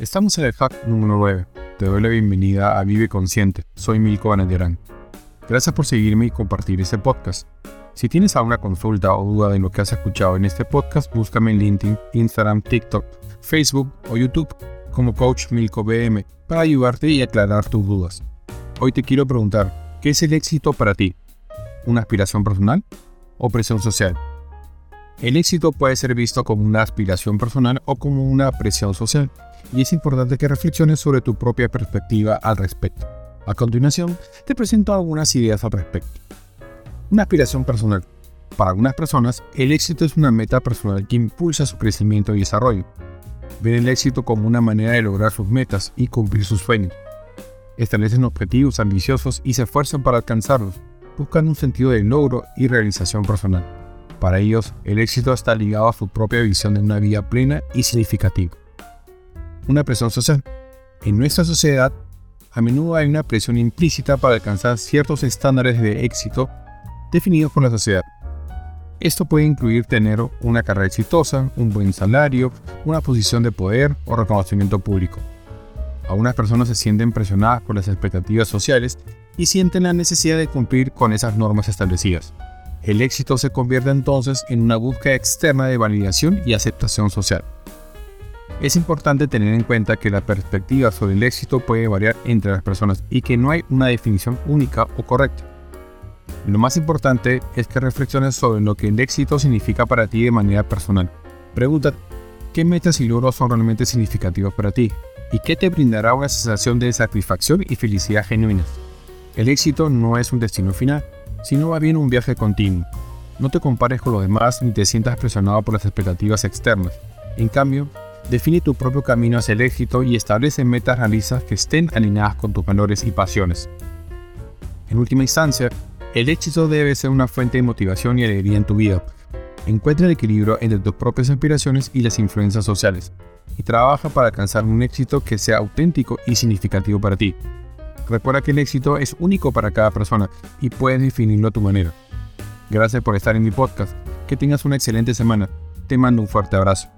Estamos en el hack número 9. Te doy la bienvenida a Vive Consciente. Soy Milko Bananderán. Gracias por seguirme y compartir este podcast. Si tienes alguna consulta o duda de lo que has escuchado en este podcast, búscame en LinkedIn, Instagram, TikTok, Facebook o YouTube como Coach Milko BM para ayudarte y aclarar tus dudas. Hoy te quiero preguntar, ¿qué es el éxito para ti? ¿Una aspiración personal o presión social? El éxito puede ser visto como una aspiración personal o como una presión social, y es importante que reflexiones sobre tu propia perspectiva al respecto. A continuación, te presento algunas ideas al respecto. Una aspiración personal. Para algunas personas, el éxito es una meta personal que impulsa su crecimiento y desarrollo. Ven el éxito como una manera de lograr sus metas y cumplir sus sueños. Establecen objetivos ambiciosos y se esfuerzan para alcanzarlos, buscando un sentido de logro y realización personal. Para ellos, el éxito está ligado a su propia visión de una vida plena y significativa. Una presión social. En nuestra sociedad, a menudo hay una presión implícita para alcanzar ciertos estándares de éxito definidos por la sociedad. Esto puede incluir tener una carrera exitosa, un buen salario, una posición de poder o reconocimiento público. Algunas personas se sienten presionadas por las expectativas sociales y sienten la necesidad de cumplir con esas normas establecidas. El éxito se convierte entonces en una búsqueda externa de validación y aceptación social. Es importante tener en cuenta que la perspectiva sobre el éxito puede variar entre las personas y que no hay una definición única o correcta. Lo más importante es que reflexiones sobre lo que el éxito significa para ti de manera personal. Pregúntate, ¿qué metas y logros son realmente significativos para ti? ¿Y qué te brindará una sensación de satisfacción y felicidad genuinas? El éxito no es un destino final, sino va bien un viaje continuo. No te compares con los demás ni te sientas presionado por las expectativas externas. En cambio, define tu propio camino hacia el éxito y establece metas realistas que estén alineadas con tus valores y pasiones. En última instancia, el éxito debe ser una fuente de motivación y alegría en tu vida. Encuentra el equilibrio entre tus propias aspiraciones y las influencias sociales, y trabaja para alcanzar un éxito que sea auténtico y significativo para ti. Recuerda que el éxito es único para cada persona y puedes definirlo a tu manera. Gracias por estar en mi podcast. Que tengas una excelente semana. Te mando un fuerte abrazo.